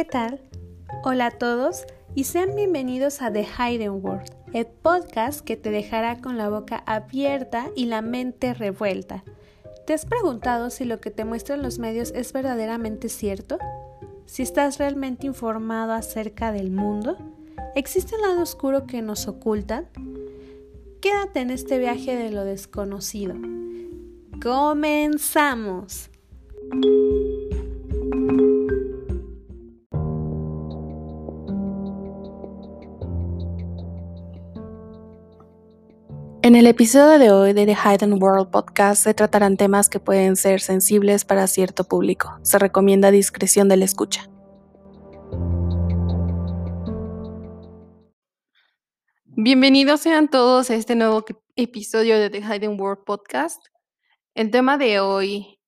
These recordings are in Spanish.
¿Qué tal? Hola a todos y sean bienvenidos a The Hidden World, el podcast que te dejará con la boca abierta y la mente revuelta. ¿Te has preguntado si lo que te muestran los medios es verdaderamente cierto? ¿Si estás realmente informado acerca del mundo? ¿Existe un lado oscuro que nos ocultan? Quédate en este viaje de lo desconocido. ¡Comenzamos! En el episodio de hoy de The Hidden World Podcast se tratarán temas que pueden ser sensibles para cierto público. Se recomienda discreción de la escucha. Bienvenidos sean todos a este nuevo episodio de The Hidden World Podcast. El tema de hoy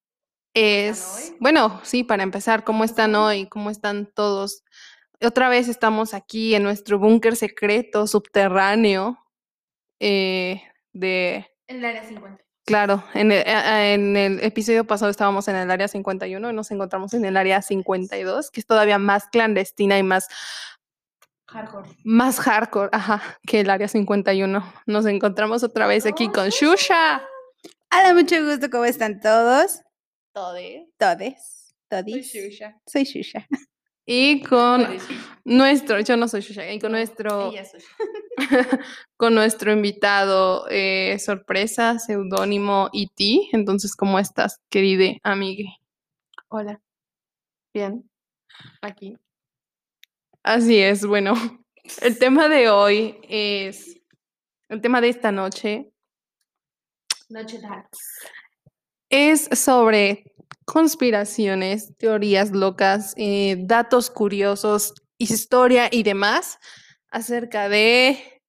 es, bueno, sí, para empezar, ¿cómo están hoy? ¿Cómo están todos? Otra vez estamos aquí en nuestro búnker secreto subterráneo eh, de... En el área 50. Claro, en el, en el, episodio pasado estábamos en el área 51 y nos encontramos en el área 52, que es todavía más clandestina y más... Hardcore. Más hardcore, ajá, que el área 51. Nos encontramos otra vez aquí con Shusha. Hola, mucho gusto, ¿cómo están todos? Todes. Todes. Soy Todis. Shusha. Soy Shusha. Y con nuestro, yo no soy Shusha, y con nuestro... con nuestro invitado eh, sorpresa, seudónimo E.T. Entonces, ¿cómo estás, querida amiga? Hola. Bien. Aquí. Así es, bueno, el tema de hoy es, el tema de esta noche Noche Dark. es sobre conspiraciones, teorías locas, eh, datos curiosos, historia y demás acerca de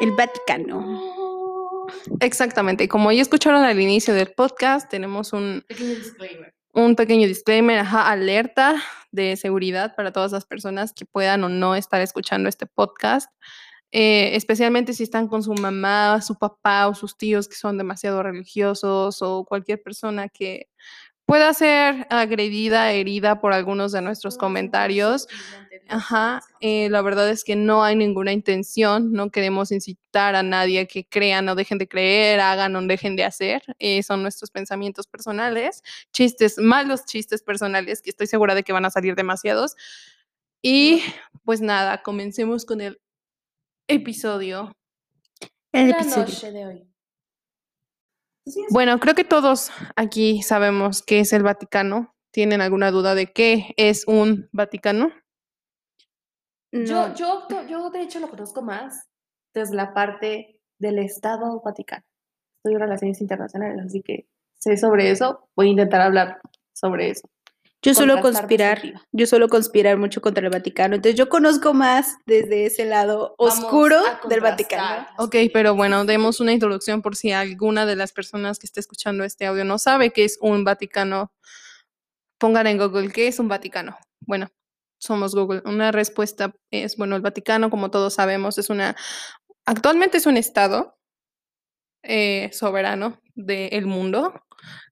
El Vaticano. Exactamente, como ya escucharon al inicio del podcast, tenemos un, Pequeño disclaimer. un pequeño disclaimer, ajá, alerta de seguridad para todas las personas que puedan o no estar escuchando este podcast, eh, especialmente si están con su mamá, su papá o sus tíos que son demasiado religiosos o cualquier persona que pueda ser agredida, herida por algunos de nuestros comentarios. Ajá, eh, la verdad es que no hay ninguna intención, no queremos incitar a nadie a que crean o dejen de creer, hagan o dejen de hacer, eh, son nuestros pensamientos personales, chistes, malos chistes personales, que estoy segura de que van a salir demasiados. Y pues nada, comencemos con el episodio. El La episodio. noche de hoy. Bueno, creo que todos aquí sabemos qué es el Vaticano. ¿Tienen alguna duda de qué es un Vaticano? Yo, No, yo, yo de hecho lo conozco más desde la parte del Estado Vaticano. Estudio relaciones internacionales, así que sé sobre eso. Voy a intentar hablar sobre eso. Yo suelo conspirar. Yo suelo conspirar mucho contra el Vaticano. Entonces, yo conozco más desde ese lado oscuro del Vaticano. Ok, pero bueno, demos una introducción por si alguna de las personas que esté escuchando este audio no sabe qué es un Vaticano. Pongan en Google qué es un Vaticano. Bueno, somos Google. Una respuesta es, bueno, el Vaticano, como todos sabemos, es una, actualmente es un estado eh, soberano del mundo,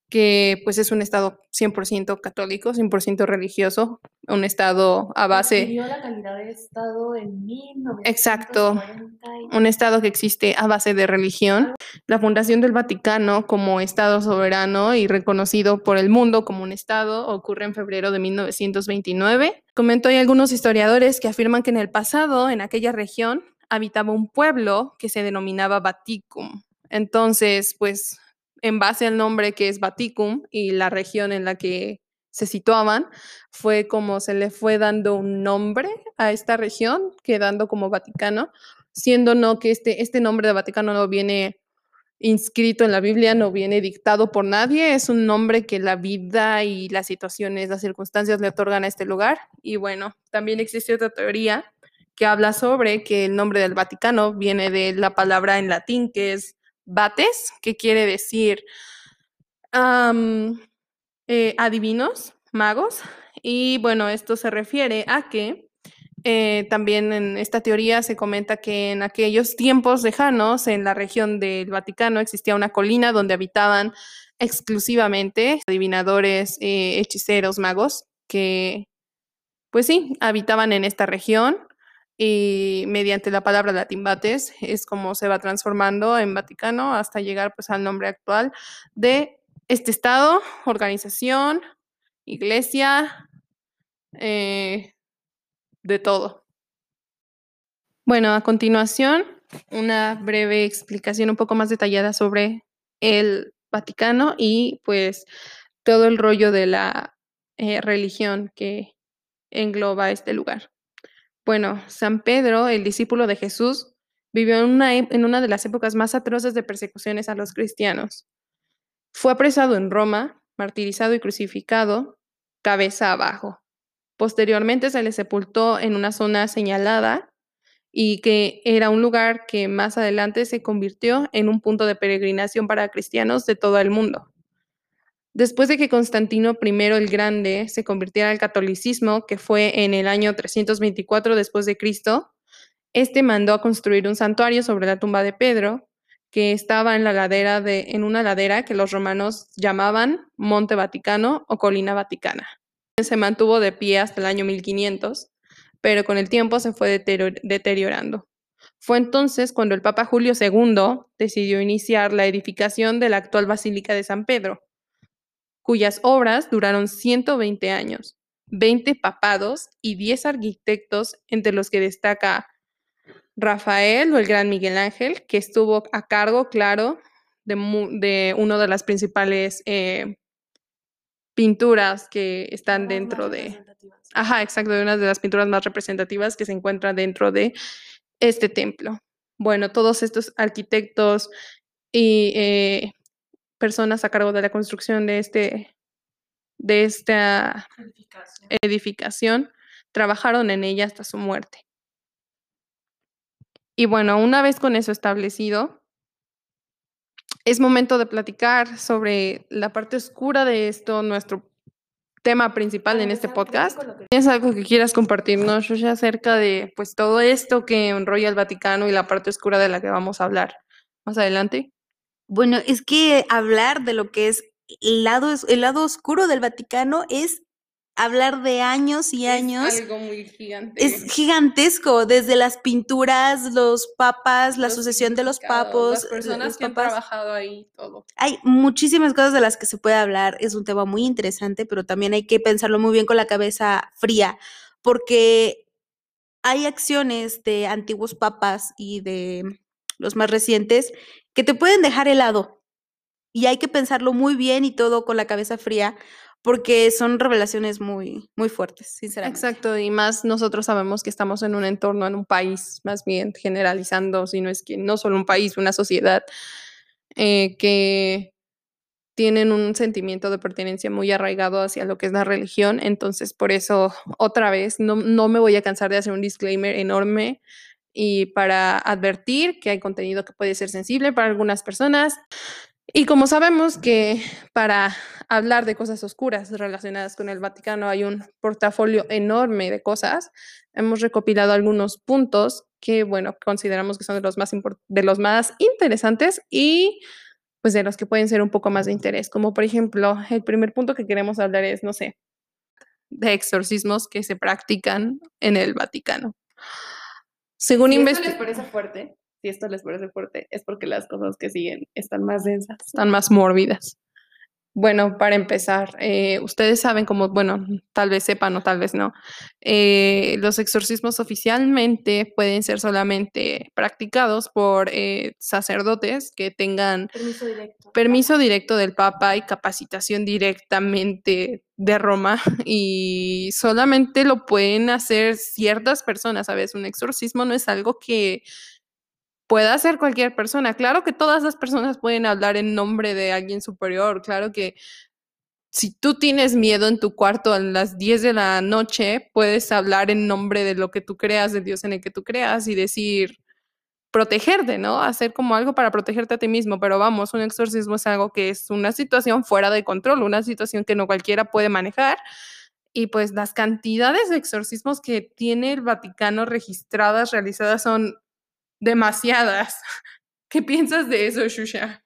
que pues es un estado 100% católico, 100% religioso, un estado a base... La calidad de Estado en 1940 Exacto. un Estado que existe a base de religión. La fundación del Vaticano como Estado soberano y reconocido por el mundo como un Estado ocurre en febrero de 1929. Comentó hay algunos historiadores que afirman que en el pasado, en aquella región, habitaba un pueblo que se denominaba Vaticum. Entonces, pues, en base al nombre que es Vaticum y la región en la que se situaban, fue como se le fue dando un nombre a esta región, quedando como Vaticano siendo no que este, este nombre de Vaticano no viene inscrito en la Biblia, no viene dictado por nadie, es un nombre que la vida y las situaciones, las circunstancias le otorgan a este lugar. Y bueno, también existe otra teoría que habla sobre que el nombre del Vaticano viene de la palabra en latín que es bates, que quiere decir eh, adivinos, magos. Y bueno, esto se refiere a que eh, también en esta teoría se comenta que en aquellos tiempos lejanos, en la región del Vaticano, existía una colina donde habitaban exclusivamente adivinadores, eh, hechiceros, magos. que, pues sí, habitaban en esta región y mediante la palabra latimbates es como se va transformando en Vaticano hasta llegar pues al nombre actual de este estado, organización, iglesia, eh, de todo. Bueno, a continuación, una breve explicación un poco más detallada sobre el Vaticano y pues todo el rollo de la eh, religión que engloba este lugar. Bueno, San Pedro, el discípulo de Jesús, vivió en una, en una de las épocas más atroces de persecuciones a los cristianos. Fue apresado en Roma, martirizado y crucificado, cabeza abajo. Posteriormente se le sepultó en una zona señalada y que era un lugar que más adelante se convirtió en un punto de peregrinación para cristianos de todo el mundo. Después de que Constantino I el Grande se convirtiera al catolicismo, que fue en el año 324 después de Cristo, este mandó a construir un santuario sobre la tumba de Pedro, que estaba en la ladera de en una ladera que los romanos llamaban Monte Vaticano o Colina Vaticana. Se mantuvo de pie hasta el año 1500, pero con el tiempo se fue deteriorando. Fue entonces cuando el Papa Julio II decidió iniciar la edificación de la actual Basílica de San Pedro, cuyas obras duraron 120 años, 20 papados y 10 arquitectos, entre los que destaca Rafael o el gran Miguel Ángel, que estuvo a cargo, claro, de, una de las principales eh, pinturas que están dentro de... Ajá, exacto, de una de las pinturas más representativas que se encuentra dentro de este templo. Bueno, todos estos arquitectos y eh, personas a cargo de la construcción de, este, de esta edificación. trabajaron en ella hasta su muerte. Y bueno, una vez con eso establecido, es momento de platicar sobre la parte oscura de esto, nuestro tema principal en este podcast. ¿Tienes algo que quieras compartirnos, ya acerca de pues todo esto que enrolla el Vaticano y la parte oscura de la que vamos a hablar más adelante? Bueno, es que hablar de lo que es el lado, el lado oscuro del Vaticano es hablar de años y años. Es algo muy gigante. Es gigantesco, desde las pinturas, los papas, la sucesión de los papos. Las personas que han trabajado ahí, todo. Hay muchísimas cosas de las que se puede hablar, es un tema muy interesante, pero también hay que pensarlo muy bien con la cabeza fría, porque hay acciones de antiguos papas y de los más recientes que te pueden dejar helado. Y hay que pensarlo muy bien y todo con la cabeza fría, porque son revelaciones muy, muy fuertes, sinceramente. Exacto, y más nosotros sabemos que estamos en un entorno, en un país, más bien generalizando, si no es que no solo un país, una sociedad eh, que tienen un sentimiento de pertenencia muy arraigado hacia lo que es la religión. Entonces, por eso, otra vez, no, no me voy a cansar de hacer un disclaimer enorme y para advertir que hay contenido que puede ser sensible para algunas personas. Y como sabemos que para hablar de cosas oscuras relacionadas con el Vaticano hay un portafolio enorme de cosas, hemos recopilado algunos puntos que, bueno, consideramos que son de los más, de los más interesantes y pues de los que pueden ser un poco más de interés, como por ejemplo, el primer punto que queremos hablar es, no sé, de exorcismos que se practican en el Vaticano. Según si esto les parece fuerte, si esto les parece fuerte, es porque las cosas que siguen están más densas, están más mórbidas. Bueno, para empezar, eh, ustedes saben cómo, bueno, tal vez sepan o tal vez no, eh, los exorcismos oficialmente pueden ser solamente practicados por eh, sacerdotes que tengan permiso directo. permiso directo del Papa y capacitación directamente de Roma y solamente lo pueden hacer ciertas personas, ¿sabes? Un exorcismo no es algo que pueda hacer cualquier persona. Claro que todas las personas pueden hablar en nombre de alguien superior. Claro que si tú tienes miedo en tu cuarto a las 10 de la noche, puedes hablar en nombre de lo que tú creas, del Dios en el que tú creas y decir, protegerte, ¿no? Hacer como algo para protegerte a ti mismo. Pero vamos, un exorcismo es algo que es una situación fuera de control, una situación que no cualquiera puede manejar. Y pues las cantidades de exorcismos que tiene el Vaticano registradas, realizadas, son demasiadas. ¿Qué piensas de eso, Shusha?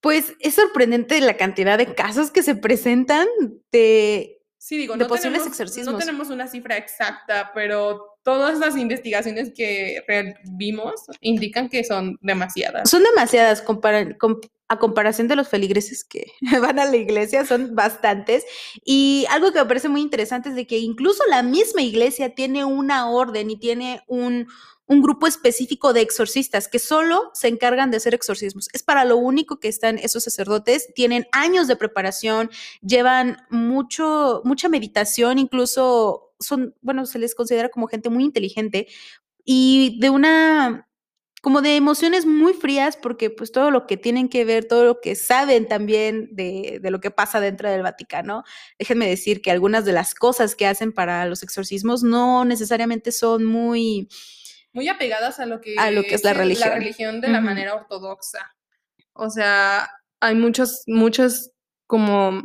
Pues es sorprendente la cantidad de casos que se presentan de Sí, digo, de no posibles tenemos, exorcismos. No tenemos una cifra exacta, pero todas las investigaciones que vimos indican que son demasiadas. Son demasiadas compara- a comparación de los feligreses que van a la iglesia, son bastantes. Y algo que me parece muy interesante es de que incluso la misma iglesia tiene una orden y tiene un, un grupo específico de exorcistas que solo se encargan de hacer exorcismos. Es para lo único que están esos sacerdotes. Tienen años de preparación, llevan mucho, mucha meditación, incluso son, bueno, se les considera como gente muy inteligente y de una como de emociones muy frías porque pues todo lo que tienen que ver, todo lo que saben también de, de lo que pasa dentro del Vaticano, déjenme decir que algunas de las cosas que hacen para los exorcismos no necesariamente son muy, Muy apegadas a lo que, A lo que es la el- religión. La religión de la manera ortodoxa. O sea, hay muchos, muchos como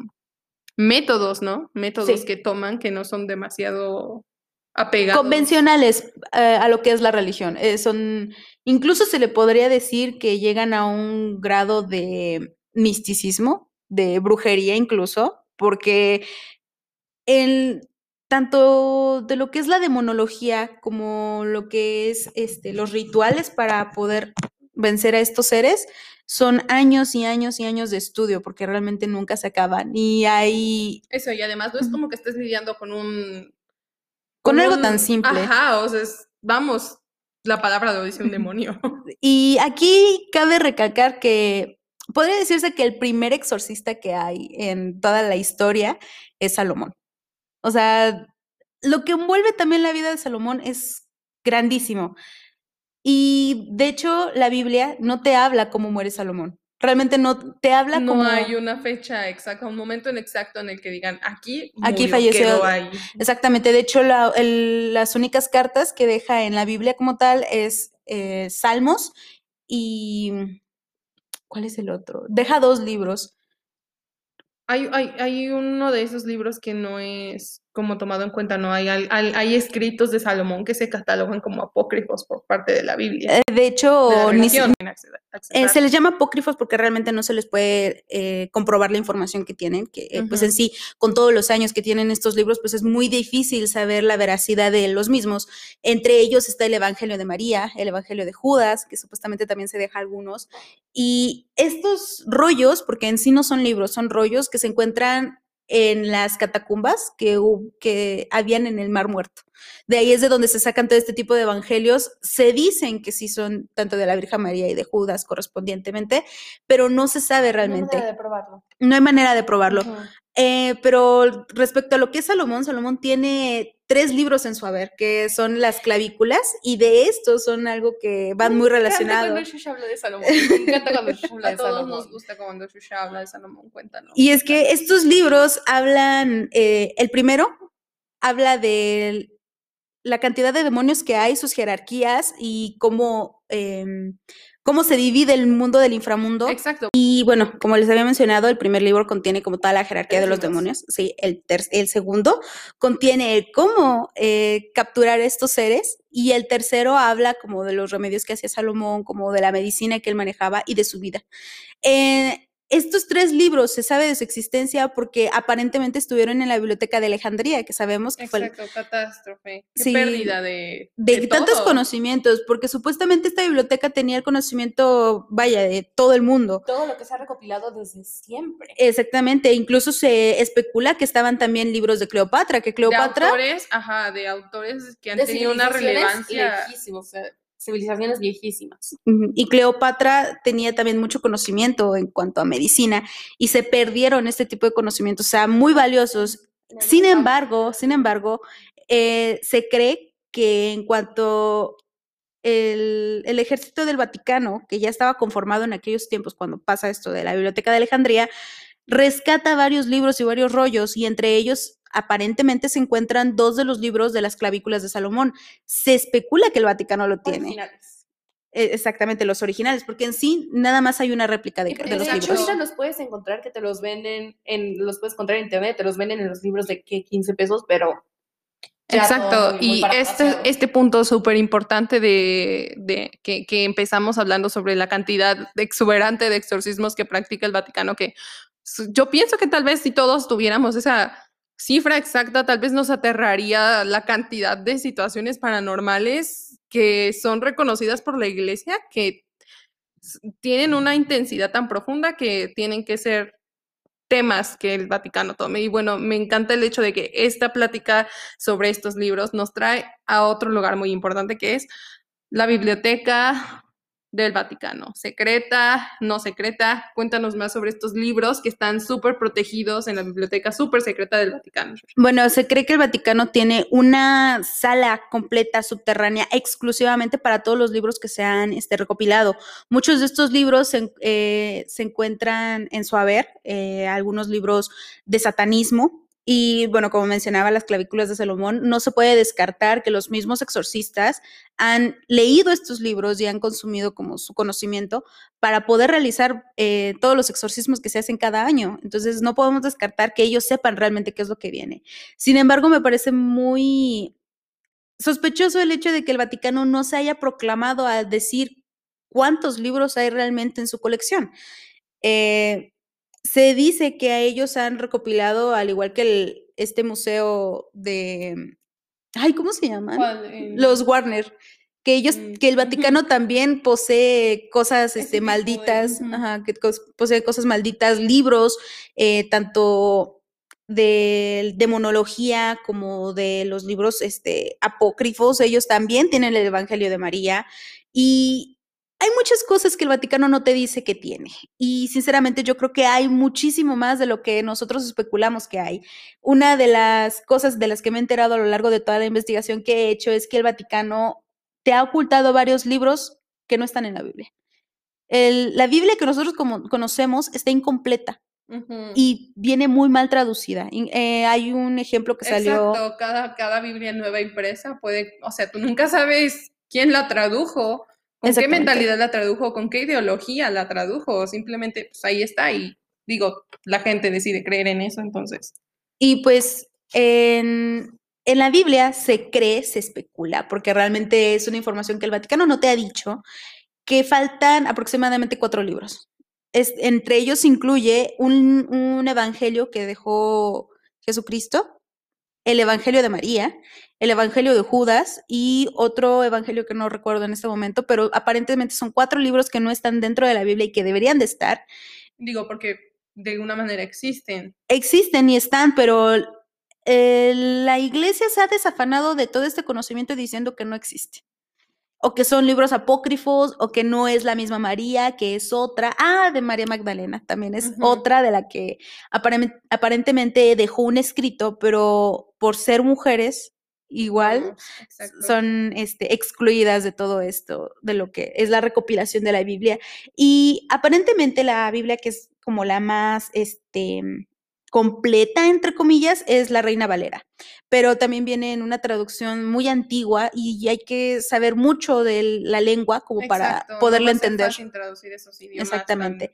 métodos, ¿no? Métodos Sí. que toman que no son demasiado apegados. convencionales eh, a lo que es la religión. Eh, son, incluso se le podría decir que llegan a un grado de misticismo, de brujería incluso, porque el, tanto de lo que es la demonología como lo que es este, los rituales para poder vencer a estos seres son años y años y años de estudio porque realmente nunca se acaban y hay Eso, y además no es como que estés lidiando con un... Con algo un- tan simple. Ajá, o sea, es- vamos, la palabra lo dice un demonio. Y aquí cabe recalcar que podría decirse que el primer exorcista que hay en toda la historia es Salomón. O sea, lo que envuelve también la vida de Salomón es grandísimo. Y de hecho, la Biblia no te habla cómo muere Salomón. Realmente no te habla no como hay una fecha exacta, un momento en exacto en el que digan, aquí, Aquí murió, falleció". ahí. Exactamente, de hecho la- el- las únicas cartas que deja en la Biblia como tal es eh, Salmos y ¿cuál es el otro? Deja dos libros. Hay, hay, hay uno de esos libros que no es como tomado en cuenta, no hay, hay, hay escritos de Salomón que se catalogan como apócrifos por parte de la Biblia. Eh, de hecho, de ni eh, accesar. se les llama apócrifos porque realmente no se les puede eh, comprobar la información que tienen, que pues en sí, con todos los años que tienen estos libros, pues es muy difícil saber la veracidad de los mismos. Entre ellos está el Evangelio de María, el Evangelio de Judas, que supuestamente también se deja algunos. Y estos rollos, porque en sí no son libros, son rollos que se encuentran en las catacumbas que, que habían en el Mar Muerto. De ahí es de donde se sacan todo este tipo de evangelios. Se dicen que sí son tanto de la Virgen María y de Judas correspondientemente, pero no se sabe realmente. de probarlo. No hay manera de probarlo. Eh, pero respecto a lo que es Salomón, Salomón tiene tres libros en su haber, que son las clavículas, y de estos son algo que van muy relacionados. cuando Shusha habla de Salomón. Me encanta cuando Shusha habla A de todos Salomón. nos nos gusta cuando Shusha habla de Salomón, cuéntanos. Y es que estos libros hablan, eh, el primero habla de la cantidad de demonios que hay, sus jerarquías y cómo, em, cómo se divide el mundo del inframundo. Exacto. Y bueno, como les había mencionado, el primer libro contiene como toda la jerarquía de los demonios. Sí, el, el segundo contiene el cómo eh, capturar estos seres. Y el tercero habla como de los remedios que hacía Salomón, como de la medicina que él manejaba y de su vida. Eh, estos tres libros se sabe de su existencia porque aparentemente estuvieron en la biblioteca de Alejandría, que sabemos que fue el- Exacto, catástrofe. Qué Sí, pérdida de, de, tantos todo. conocimientos, porque supuestamente esta biblioteca tenía el conocimiento, vaya, de todo el mundo. Todo lo que se ha recopilado desde siempre. Exactamente, incluso se especula que estaban también libros de Cleopatra, que De Cleopatra, autores, ajá, de autores que han De tenido una relevancia. lejísimos, o sea, civilizaciones viejísimas. Y Cleopatra tenía también mucho conocimiento en cuanto a medicina y se perdieron este tipo de conocimientos, o sea, muy valiosos. Sin embargo, sin embargo, eh, se cree que en cuanto el, el ejército del Vaticano, que ya estaba conformado en aquellos tiempos cuando pasa esto de la Biblioteca de Alejandría, rescata varios libros y varios rollos, y entre ellos aparentemente se encuentran dos de los libros de las clavículas de Salomón. Se especula que el Vaticano lo tiene. Originales. Eh, Exactamente, los originales, porque en sí nada más hay una réplica de, de de los hecho, libros. ahorita los puedes encontrar que te los venden en, los puedes encontrar en internet, te los venden en los libros de que 15 pesos, pero Exacto, todo muy- muy y este, este punto súper importante de, de que, que empezamos hablando sobre la cantidad exuberante de exorcismos que practica el Vaticano, que yo pienso que tal vez si todos tuviéramos esa cifra exacta, tal vez nos aterraría la cantidad de situaciones paranormales que son reconocidas por la iglesia, que tienen una intensidad tan profunda que tienen que ser temas que el Vaticano tome. Y bueno, me encanta el hecho de que esta plática sobre estos libros nos trae a otro lugar muy importante que es la biblioteca del Vaticano. Secreta, no secreta. Cuéntanos más sobre estos libros que están súper protegidos en la biblioteca súper secreta del Vaticano. Bueno, se cree que el Vaticano tiene una sala completa subterránea exclusivamente para todos los libros que se han este, recopilado. Muchos de estos libros se, eh, se encuentran en su haber, eh, algunos libros de satanismo. Y bueno, como mencionaba, las clavículas de Salomón, no se puede descartar que los mismos exorcistas han leído estos libros y han consumido como su conocimiento para poder realizar eh, todos los exorcismos que se hacen cada año. Entonces, no podemos descartar que ellos sepan realmente qué es lo que viene. Sin embargo, me parece muy sospechoso el hecho de que el Vaticano no se haya proclamado a decir cuántos libros hay realmente en su colección. Eh, se dice que a ellos han recopilado, al igual que el- este museo de... Ay, ¿cómo se llaman? Los Warner. Que ellos, Mm, que el. Vaticano también posee cosas este, de- malditas, ajá, que posee cosas malditas, libros, eh, tanto de demonología como de los libros este, apócrifos. Ellos también tienen el Evangelio de María. Y hay muchas cosas que el Vaticano no te dice que tiene. Y sinceramente yo creo que hay muchísimo más de lo que nosotros especulamos que hay. Una de las cosas de las que me he enterado a lo largo de toda la investigación que he hecho es que el Vaticano te ha ocultado varios libros que no están en la Biblia. El- la Biblia que nosotros como- conocemos está incompleta Ujú. y viene muy mal traducida. Eh, hay un ejemplo que salió. Exacto, cada, cada Biblia nueva impresa puede, o sea, tú nunca sabes quién la tradujo, con qué mentalidad la tradujo, con qué ideología la tradujo, simplemente pues ahí está y digo, la gente decide creer en eso, entonces. Y pues en, en la Biblia se cree, se especula, porque realmente es una información que el Vaticano no te ha dicho, que faltan aproximadamente cuatro libros. Es, entre ellos incluye un, un evangelio que dejó Jesucristo, el evangelio de María, el evangelio de Judas y otro evangelio que no recuerdo en este momento, pero aparentemente son cuatro libros que no están dentro de la Biblia y que deberían de estar. Digo, porque de alguna manera existen. existen y están, pero eh, la iglesia se ha desafanado de todo este conocimiento diciendo que no existe. O que son libros apócrifos, o que no es la misma María, que es otra. Ah, de María Magdalena, también es otra de la que aparentemente dejó un escrito, pero por ser mujeres, igual exacto. son este, excluidas de todo esto, de lo que es la recopilación de la Biblia. Y aparentemente la Biblia, que es como la más este, completa, entre comillas, es la Reina Valera. Pero también viene en una traducción muy antigua y hay que saber mucho de la lengua como para no ser entender. fácil traducir esos idiomas tan- Exactamente.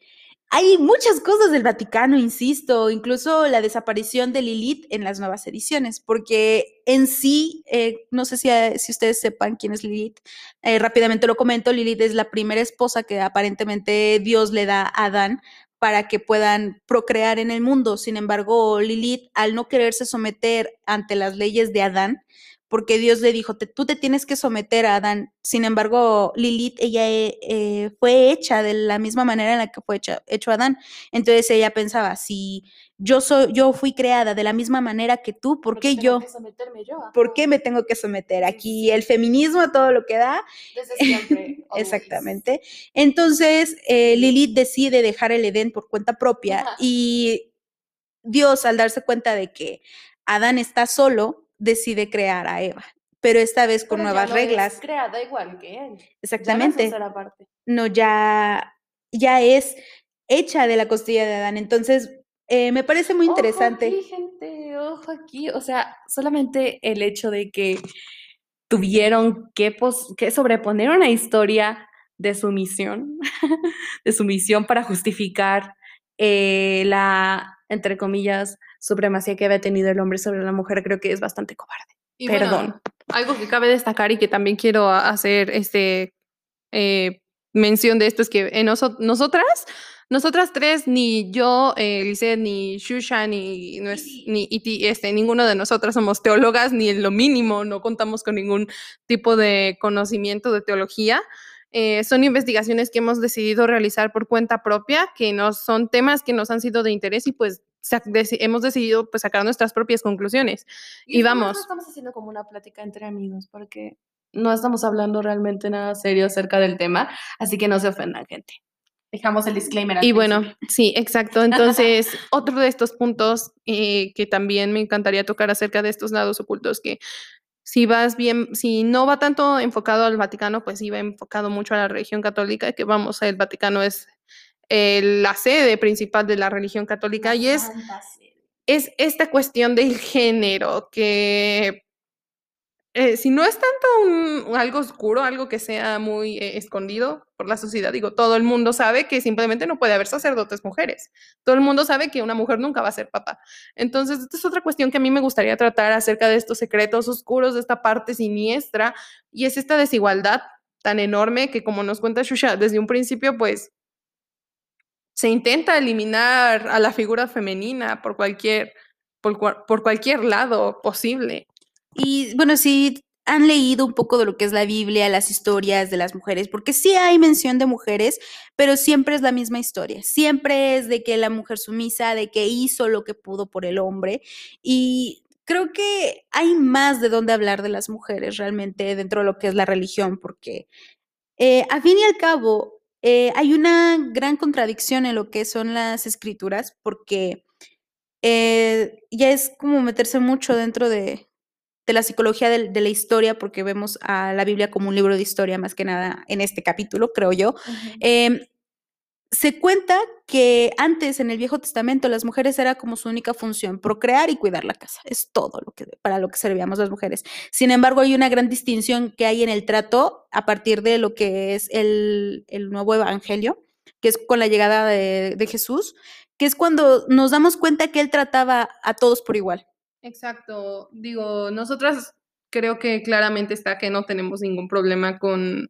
Hay muchas cosas del Vaticano, insisto, incluso la desaparición de Lilith en las nuevas ediciones, porque en sí, eh, no sé si, eh, si ustedes sepan quién es Lilith, eh, rápidamente lo comento, Lilith es la primera esposa que aparentemente Dios le da a Adán para que puedan procrear en el mundo. Sin embargo, Lilith, al no quererse someter ante las leyes de Adán, porque Dios le dijo, "Te- tú te tienes que someter a Adán. Sin embargo, Lilith, ella eh, eh, fue hecha de la misma manera en la que fue hecha, hecho Adán. Entonces ella pensaba, si yo soy, yo fui creada de la misma manera que tú, ¿por qué yo? yo? ¿Por Ajá. qué me tengo que someter? Aquí el feminismo todo lo que da. Desde siempre. Exactamente. Entonces, eh, Lilith decide dejar el Edén por cuenta propia Ajá. y Dios, al darse cuenta de que Adán está solo, decide crear a Eva, pero esta vez con Pero ya nuevas no es reglas. creada igual que él. Exactamente. Ya no ya, ya es hecha de la costilla de Adán. Entonces, eh, me parece muy interesante. Ojo aquí, gente, ojo aquí. O sea, solamente el hecho de que tuvieron que, pos- que sobreponer una historia de sumisión, de sumisión para justificar eh, la, entre comillas, supremacía que había tenido el hombre sobre la mujer, creo que es bastante cobarde. Y bueno, Perdón. algo que cabe destacar y que también quiero hacer este eh, mención de esto es que en noso- nosotras nosotras tres, ni yo, eh, ni Shusha, ni, nues- ni Iti, este, ninguno de nosotras somos teólogas, ni en lo mínimo, no contamos con ningún tipo de conocimiento de teología. Eh, son investigaciones que hemos decidido realizar por cuenta propia, que no son temas que nos han sido de interés y pues hemos decidido pues sacar nuestras propias conclusiones. Y más vamos. Estamos haciendo como una plática entre amigos porque no estamos hablando realmente nada serio acerca del tema, así que no se ofendan, gente. Dejamos el disclaimer. al Y bueno, sí, exacto. Entonces, otro de estos puntos eh, que también me encantaría tocar acerca de estos lados ocultos, que si vas bien, si no va tanto enfocado al Vaticano, pues sí va enfocado mucho a la religión católica, que vamos, el Vaticano es eh, la sede principal de la religión católica y es, es esta cuestión del género, que eh, si no es tanto un- algo oscuro, algo que sea muy eh, escondido por la sociedad, digo, todo el mundo sabe que simplemente no puede haber sacerdotes mujeres. Todo el mundo sabe que una mujer nunca va a ser papá. Entonces, esta es otra cuestión que a mí me gustaría tratar acerca de estos secretos oscuros, de esta parte siniestra, y es esta desigualdad tan enorme que, como nos cuenta Shusha, desde un principio, pues se intenta eliminar a la figura femenina por cualquier, por, por cualquier lado posible. Y bueno, si han leído un poco de lo que es la Biblia, las historias de las mujeres, porque sí hay mención de mujeres, pero siempre es la misma historia. Siempre es de que la mujer sumisa, de que hizo lo que pudo por el hombre. Y creo que hay más de dónde hablar de las mujeres realmente dentro de lo que es la religión, porque eh, a fin y al cabo eh, hay una gran contradicción en lo que son las escrituras, porque eh, ya es como meterse mucho dentro de, de la psicología de, la historia, porque vemos a la Biblia como un libro de historia más que nada en este capítulo, creo yo. Em, se cuenta que antes en el Viejo Testamento las mujeres era como su única función, procrear y cuidar la casa. Es todo lo que para lo que servíamos las mujeres. Sin embargo, hay una gran distinción que hay en el trato a partir de lo que es el, el nuevo evangelio, que es con la llegada de, de Jesús, que es cuando nos damos cuenta que él trataba a todos por igual. Exacto. Digo, nosotras creo que claramente está que no tenemos ningún problema con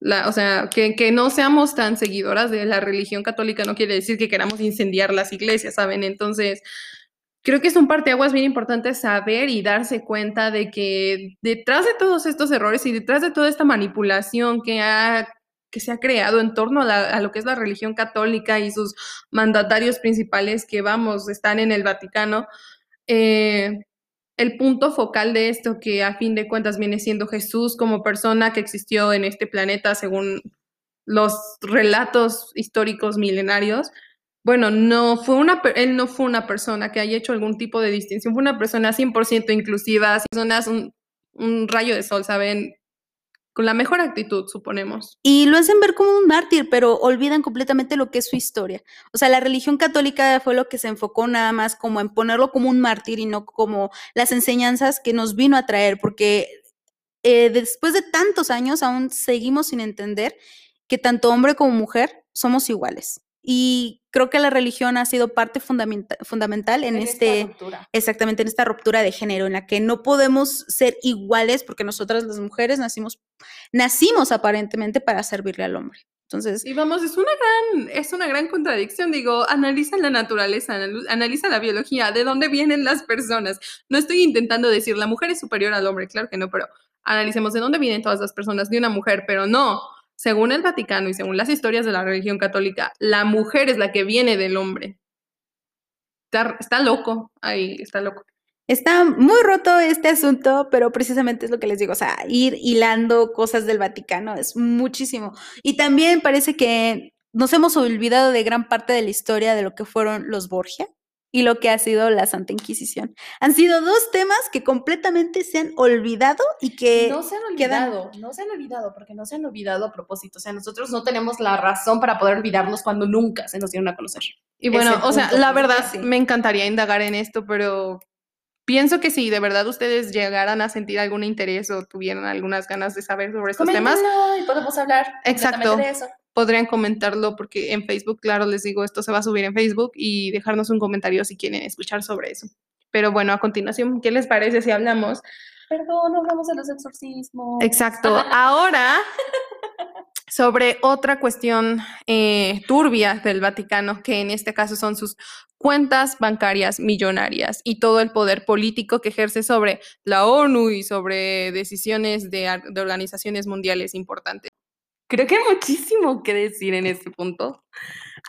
la, o sea, que, que no seamos tan seguidoras de la religión católica no quiere decir que queramos incendiar las iglesias, ¿saben? Entonces, creo que es un parteaguas bien importante saber y darse cuenta de que detrás de todos estos errores y detrás de toda esta manipulación que ha que se ha creado en torno a, la- a lo que es la religión católica y sus mandatarios principales que vamos, están en el Vaticano, eh, el punto focal de esto, que a fin de cuentas viene siendo Jesús como persona que existió en este planeta según los relatos históricos milenarios, bueno, no fue una, él no fue una persona que haya hecho algún tipo de distinción, fue una persona 100% inclusiva, personas un, un rayo de sol, ¿saben? Con la mejor actitud, suponemos. Y lo hacen ver como un mártir, pero olvidan completamente lo que es su historia. O sea, la religión católica fue lo que se enfocó nada más como en ponerlo como un mártir y no como las enseñanzas que nos vino a traer, porque eh, después de tantos años aún seguimos sin entender que tanto hombre como mujer somos iguales. Y creo que la religión ha sido parte fundamenta- fundamental en, esta este... ruptura. Exactamente, en esta ruptura de género, en la que no podemos ser iguales porque nosotras las mujeres nacimos, nacimos aparentemente para servirle al hombre. Entonces, Y vamos, es una gran, es una gran contradicción. Digo, analiza la naturaleza, anal- analiza la biología, de dónde vienen las personas. No estoy intentando decir la mujer es superior al hombre, claro que no, pero analicemos de dónde vienen todas las personas de una mujer, pero no. Según el Vaticano y según las historias de la religión católica, la mujer es la que viene del hombre. Está, está loco, ahí está loco. está muy roto este asunto, pero precisamente es lo que les digo, o sea, ir hilando cosas del Vaticano es muchísimo. Y también parece que nos hemos olvidado de gran parte de la historia de lo que fueron los Borgia y lo que ha sido la Santa Inquisición. Han sido dos temas que completamente se han olvidado y que... no se han quedan- olvidado, no se han olvidado, porque no se han olvidado a propósito. O sea, nosotros no tenemos la razón para poder olvidarnos cuando nunca se nos dieron a conocer. Y bueno, o sea, la verdad sí. me encantaría indagar en esto, pero pienso que si de verdad ustedes llegaran a sentir algún interés o tuvieran algunas ganas de saber sobre estos temas, y podemos hablar Exacto. de eso. Podrían comentarlo porque en Facebook, claro, les digo, esto se va a subir en Facebook y dejarnos un comentario si quieren escuchar sobre eso. Pero bueno, a continuación, ¿qué les parece si hablamos? Perdón, hablamos de los exorcismos. Exacto. Ahora, sobre otra cuestión eh, turbia del Vaticano, que en este caso son sus cuentas bancarias millonarias y todo el poder político que ejerce sobre la ONU y sobre decisiones de organizaciones mundiales importantes. Creo que hay muchísimo que decir en este punto.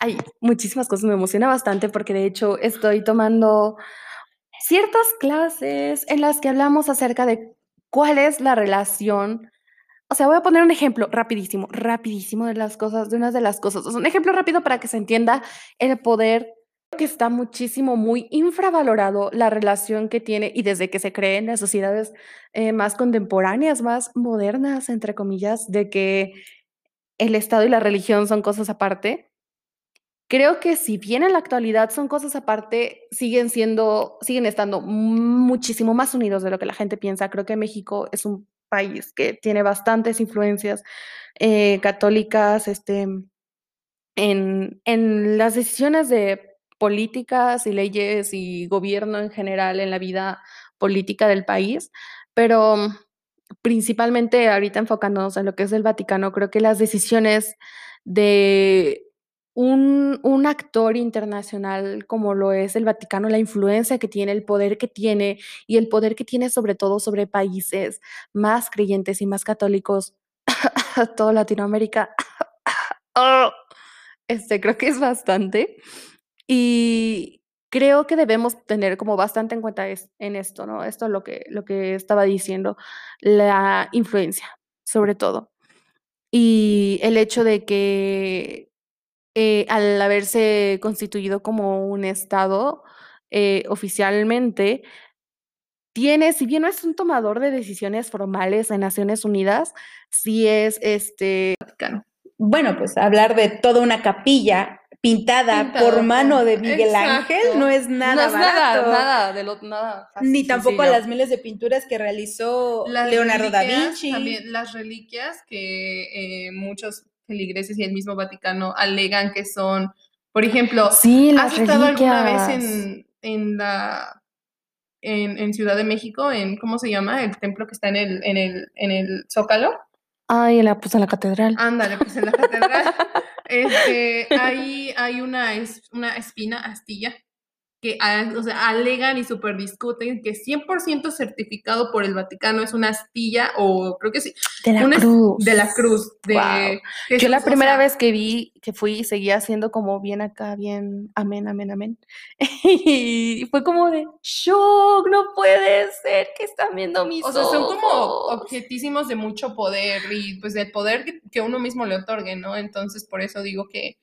Hay muchísimas cosas, me emociona bastante porque de hecho estoy tomando ciertas clases en las que hablamos acerca de cuál es la relación. O sea, voy a poner un ejemplo rapidísimo, rapidísimo de las cosas, de unas de las cosas. Un ejemplo rápido para que se entienda el poder que está muchísimo, muy infravalorado la relación que tiene y desde que se cree en las sociedades eh, más contemporáneas, más modernas, entre comillas, de que el Estado y la religión son cosas aparte. Creo que si bien en la actualidad son cosas aparte, siguen siendo, siguen estando muchísimo más unidos de lo que la gente piensa. Creo que México es un país que tiene bastantes influencias eh, católicas este, en, en las decisiones de políticas y leyes y gobierno en general en la vida política del país, pero principalmente ahorita enfocándonos en lo que es el Vaticano, creo que las decisiones de un, un actor internacional como lo es el Vaticano, la influencia que tiene, el poder que tiene y el poder que tiene sobre todo sobre países más creyentes y más católicos, toda Latinoamérica, este, creo que es bastante. Y creo que debemos tener como bastante en cuenta es, en esto, ¿no? Esto es lo que, lo que estaba diciendo, la influencia, sobre todo. Y el hecho de que eh, al haberse constituido como un Estado eh, oficialmente, tiene, si bien no es un tomador de decisiones formales en Naciones Unidas, sí es este. Bueno, pues hablar de toda una capilla pintada, Pintada por mano de Miguel Ángel no es nada no es barato. nada, nada, de lo, nada fácil, Ni tampoco sencillo. las miles de pinturas que realizó Las Leonardo da Vinci. También las reliquias que eh, muchos feligreses y el mismo Vaticano alegan que son, por ejemplo, Sí, ¿has estado alguna vez en, en la en, en Ciudad de México, en ¿cómo se llama? El templo que está en el, en el, en el Zócalo. Ay, la, pues en la catedral. Ándale, pues en la catedral. este, ahí hay una, una espina, astilla, que o sea, alegan y super discuten que 100% certificado por el Vaticano es una astilla, o creo que sí, de la una cruz. de la cruz. De. Yo Jesús, la o primera sea, vez que vi, que fui, seguía siendo como bien acá, bien amén, amén, amén. Y fue como de shock, no puede ser que están viendo mis O sea, son como ojos". objetísimos de mucho poder y pues del poder que, que uno mismo le otorgue, ¿no? Entonces, por eso digo que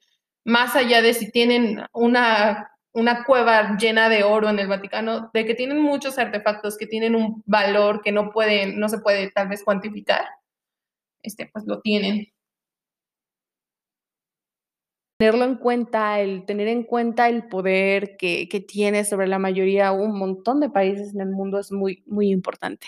más allá de si tienen una, una cueva llena de oro en el Vaticano, de que tienen muchos artefactos que tienen un valor que no pueden, no se puede tal vez cuantificar, este, pues lo tienen. tenerlo en cuenta, el tener en cuenta el poder que, que tiene sobre la mayoría, un montón de países en el mundo es muy, muy importante.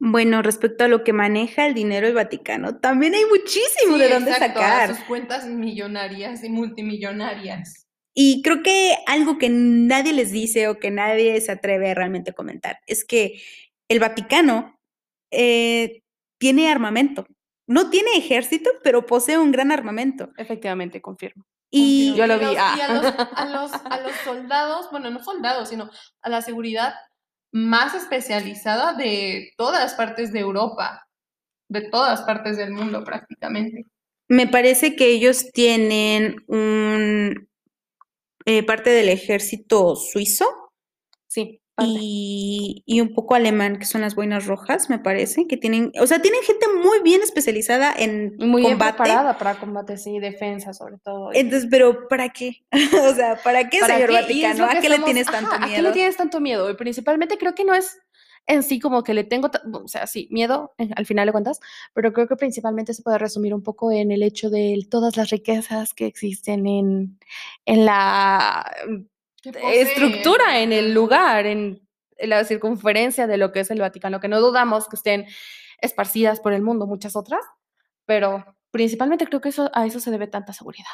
Bueno, respecto a lo que maneja el dinero el Vaticano, también hay muchísimo Sí, de dónde exacto, sacar. sus cuentas millonarias y multimillonarias. Y creo que algo que nadie les dice o que nadie se atreve a realmente comentar es que el Vaticano eh, tiene armamento. No tiene ejército, pero posee un gran armamento. Efectivamente, confirmo. Y Yo lo Y vi, los- ah. y a los, a, los, a los soldados, bueno, no soldados, sino a la seguridad más especializada de todas partes de Europa, de todas partes del mundo prácticamente. me parece que ellos tienen un eh, parte del ejército suizo Sí, y, y un poco alemán, que son las boinas rojas, me parece, que tienen, o sea, tienen gente muy bien especializada en muy bien preparada para combate, sí, defensa sobre todo. Entonces, pero ¿para qué? o sea, ¿para qué, ¿Para señor qué? Vaticano? ¿A qué le tienes ajá, tanto ¿A qué le miedo? tienes tanto miedo? Y principalmente creo que no es en sí como que le tengo, o sea, sí, miedo en- al final de cuentas, pero creo que principalmente se puede resumir un poco en el hecho de todas las riquezas que existen en, en la ¿Qué eh, posee estructura, en el lugar, en, en la circunferencia de lo que es el Vaticano, que no dudamos que estén esparcidas por el mundo muchas otras, pero principalmente creo que eso, a eso se debe tanta seguridad.